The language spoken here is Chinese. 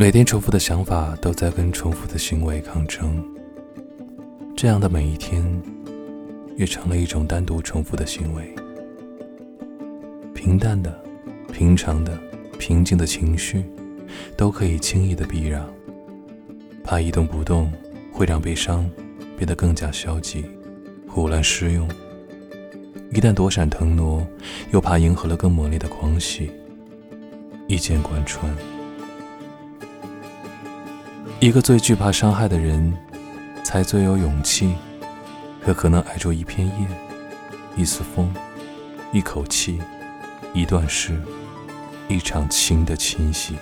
每天重复的想法都在跟重复的行为抗争，这样的每一天，也成了一种单独重复的行为。平淡的、平常的、平静的情绪，都可以轻易的避让。怕一动不动会让悲伤变得更加消极、胡乱失用；一旦躲闪腾挪，又怕迎合了更猛烈的狂喜，一剑贯穿。一个最惧怕伤害的人，才最有勇气，可可能挨住一片叶、一丝风、一口气、一段诗、一场情的侵袭。